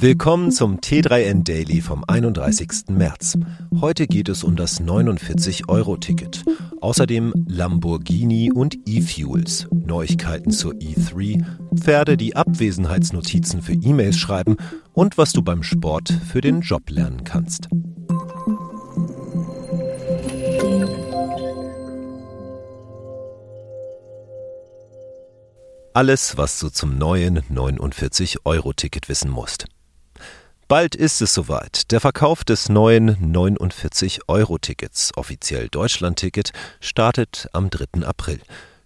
Willkommen zum T3N Daily vom 31. März. Heute geht es um das 49-Euro-Ticket. Außerdem Lamborghini und E-Fuels, Neuigkeiten zur E3, Pferde, die Abwesenheitsnotizen für E-Mails schreiben und was du beim Sport für den Job lernen kannst. Alles, was du zum neuen 49-Euro-Ticket wissen musst. Bald ist es soweit. Der Verkauf des neuen 49-Euro-Tickets, offiziell Deutschland-Ticket, startet am 3. April.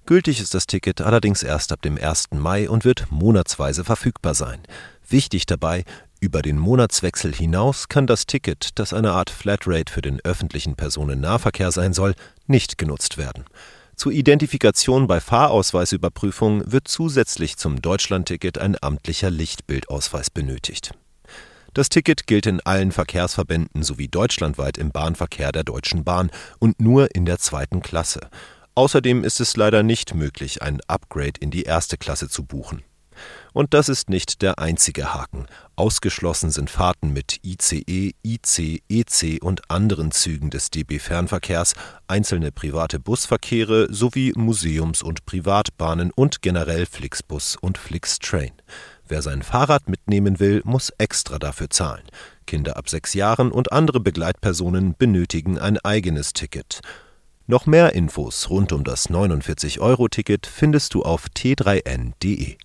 Gültig ist das Ticket allerdings erst ab dem 1. Mai und wird monatsweise verfügbar sein. Wichtig dabei, über den Monatswechsel hinaus kann das Ticket, das eine Art Flatrate für den öffentlichen Personennahverkehr sein soll, nicht genutzt werden. Zur Identifikation bei Fahrausweisüberprüfung wird zusätzlich zum Deutschlandticket ein amtlicher Lichtbildausweis benötigt. Das Ticket gilt in allen Verkehrsverbänden sowie deutschlandweit im Bahnverkehr der Deutschen Bahn und nur in der zweiten Klasse. Außerdem ist es leider nicht möglich, ein Upgrade in die erste Klasse zu buchen. Und das ist nicht der einzige Haken. Ausgeschlossen sind Fahrten mit ICE, IC, EC und anderen Zügen des DB Fernverkehrs, einzelne private Busverkehre sowie Museums- und Privatbahnen und generell Flixbus und Flixtrain. Wer sein Fahrrad mitnehmen will, muss extra dafür zahlen. Kinder ab sechs Jahren und andere Begleitpersonen benötigen ein eigenes Ticket. Noch mehr Infos rund um das 49-Euro-Ticket findest du auf t3n.de.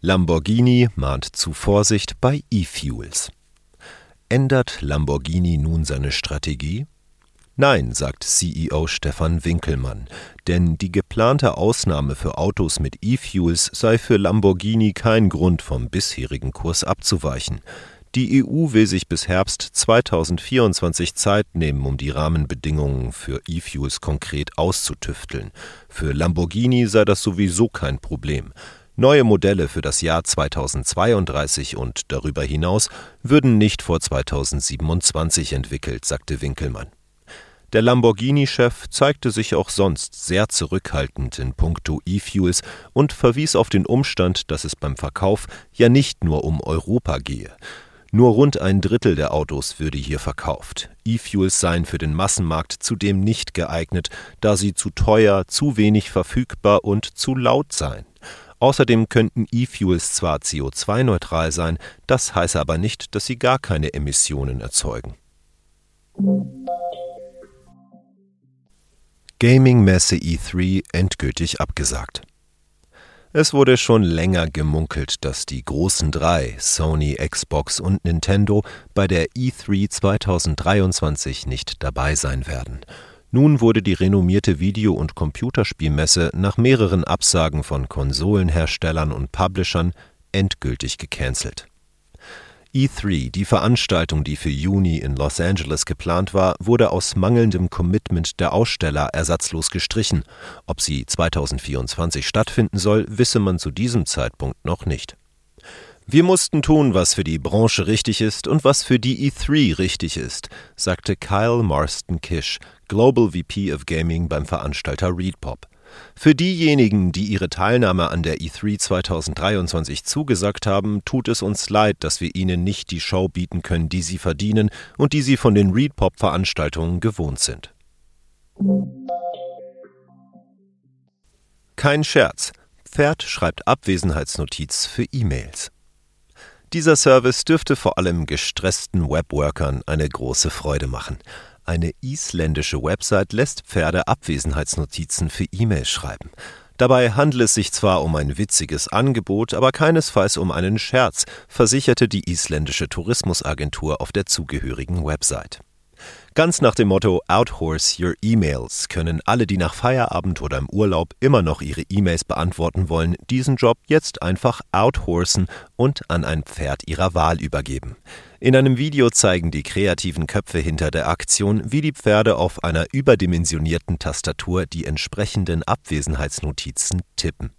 Lamborghini mahnt zu Vorsicht bei E-Fuels. Ändert Lamborghini nun seine Strategie? Nein, sagt CEO Stefan Winkelmann, denn die geplante Ausnahme für Autos mit E-Fuels sei für Lamborghini kein Grund vom bisherigen Kurs abzuweichen. Die EU will sich bis Herbst 2024 Zeit nehmen, um die Rahmenbedingungen für E-Fuels konkret auszutüfteln. Für Lamborghini sei das sowieso kein Problem. Neue Modelle für das Jahr 2032 und darüber hinaus würden nicht vor 2027 entwickelt, sagte Winkelmann. Der Lamborghini-Chef zeigte sich auch sonst sehr zurückhaltend in puncto E-Fuels und verwies auf den Umstand, dass es beim Verkauf ja nicht nur um Europa gehe. Nur rund ein Drittel der Autos würde hier verkauft. E-Fuels seien für den Massenmarkt zudem nicht geeignet, da sie zu teuer, zu wenig verfügbar und zu laut seien. Außerdem könnten E-Fuels zwar CO2-neutral sein, das heiße aber nicht, dass sie gar keine Emissionen erzeugen. Gaming-Messe E3 endgültig abgesagt. Es wurde schon länger gemunkelt, dass die großen drei, Sony, Xbox und Nintendo, bei der E3 2023 nicht dabei sein werden. Nun wurde die renommierte Video- und Computerspielmesse nach mehreren Absagen von Konsolenherstellern und Publishern endgültig gecancelt. E3, die Veranstaltung, die für Juni in Los Angeles geplant war, wurde aus mangelndem Commitment der Aussteller ersatzlos gestrichen. Ob sie 2024 stattfinden soll, wisse man zu diesem Zeitpunkt noch nicht. Wir mussten tun, was für die Branche richtig ist und was für die E3 richtig ist, sagte Kyle Marston Kish, Global VP of Gaming beim Veranstalter ReadPop. Für diejenigen, die ihre Teilnahme an der E3 2023 zugesagt haben, tut es uns leid, dass wir ihnen nicht die Show bieten können, die sie verdienen und die sie von den Readpop-Veranstaltungen gewohnt sind. Kein Scherz. Pferd schreibt Abwesenheitsnotiz für E-Mails. Dieser Service dürfte vor allem gestressten Webworkern eine große Freude machen. Eine isländische Website lässt Pferde Abwesenheitsnotizen für E-Mails schreiben. Dabei handelt es sich zwar um ein witziges Angebot, aber keinesfalls um einen Scherz, versicherte die isländische Tourismusagentur auf der zugehörigen Website. Ganz nach dem Motto Outhorse Your Emails können alle, die nach Feierabend oder im Urlaub immer noch ihre E-Mails beantworten wollen, diesen Job jetzt einfach outhorsen und an ein Pferd ihrer Wahl übergeben. In einem Video zeigen die kreativen Köpfe hinter der Aktion, wie die Pferde auf einer überdimensionierten Tastatur die entsprechenden Abwesenheitsnotizen tippen.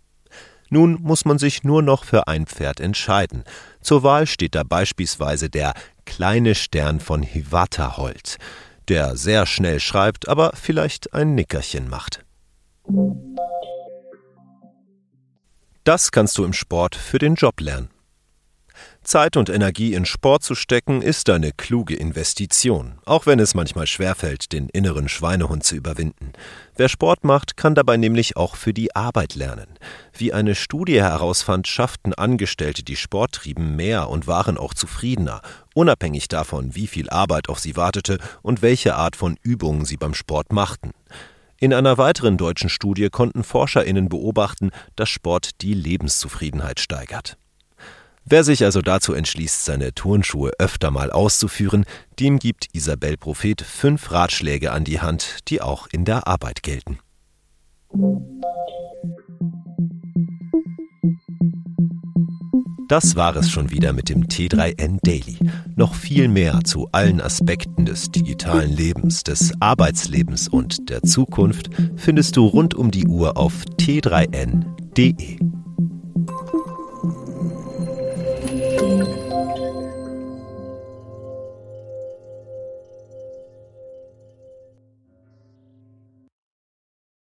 Nun muss man sich nur noch für ein Pferd entscheiden. Zur Wahl steht da beispielsweise der kleine Stern von Hiwataholt, der sehr schnell schreibt, aber vielleicht ein Nickerchen macht. Das kannst du im Sport für den Job lernen. Zeit und Energie in Sport zu stecken, ist eine kluge Investition, auch wenn es manchmal schwerfällt, den inneren Schweinehund zu überwinden. Wer Sport macht, kann dabei nämlich auch für die Arbeit lernen. Wie eine Studie herausfand, schafften Angestellte, die Sport trieben, mehr und waren auch zufriedener, unabhängig davon, wie viel Arbeit auf sie wartete und welche Art von Übungen sie beim Sport machten. In einer weiteren deutschen Studie konnten Forscherinnen beobachten, dass Sport die Lebenszufriedenheit steigert. Wer sich also dazu entschließt, seine Turnschuhe öfter mal auszuführen, dem gibt Isabel Prophet fünf Ratschläge an die Hand, die auch in der Arbeit gelten. Das war es schon wieder mit dem T3N Daily. Noch viel mehr zu allen Aspekten des digitalen Lebens, des Arbeitslebens und der Zukunft findest du rund um die Uhr auf t3n.de.